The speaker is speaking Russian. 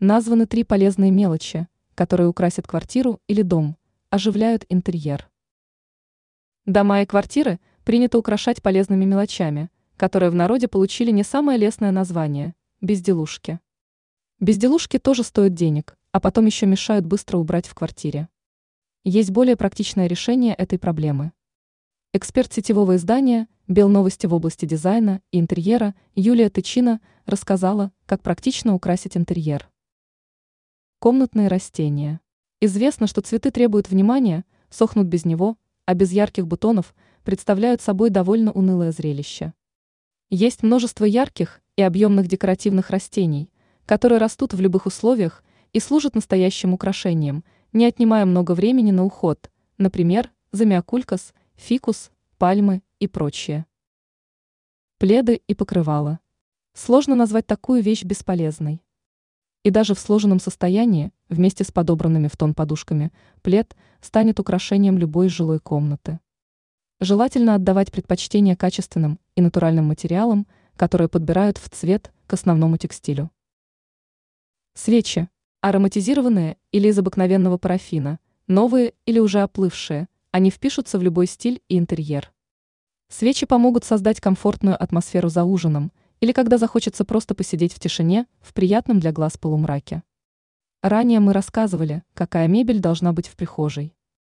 Названы три полезные мелочи, которые украсят квартиру или дом, оживляют интерьер. Дома и квартиры принято украшать полезными мелочами, которые в народе получили не самое лестное название – безделушки. Безделушки тоже стоят денег, а потом еще мешают быстро убрать в квартире. Есть более практичное решение этой проблемы. Эксперт сетевого издания «Белновости» в области дизайна и интерьера Юлия Тычина рассказала, как практично украсить интерьер. Комнатные растения. Известно, что цветы требуют внимания, сохнут без него, а без ярких бутонов представляют собой довольно унылое зрелище. Есть множество ярких и объемных декоративных растений, которые растут в любых условиях и служат настоящим украшением, не отнимая много времени на уход, например, замиокулькас, фикус, пальмы и прочее. Пледы и покрывала. Сложно назвать такую вещь бесполезной. И даже в сложенном состоянии, вместе с подобранными в тон подушками, плед станет украшением любой жилой комнаты. Желательно отдавать предпочтение качественным и натуральным материалам, которые подбирают в цвет к основному текстилю. Свечи. Ароматизированные или из обыкновенного парафина, новые или уже оплывшие, они впишутся в любой стиль и интерьер. Свечи помогут создать комфортную атмосферу за ужином или когда захочется просто посидеть в тишине в приятном для глаз полумраке. Ранее мы рассказывали, какая мебель должна быть в прихожей.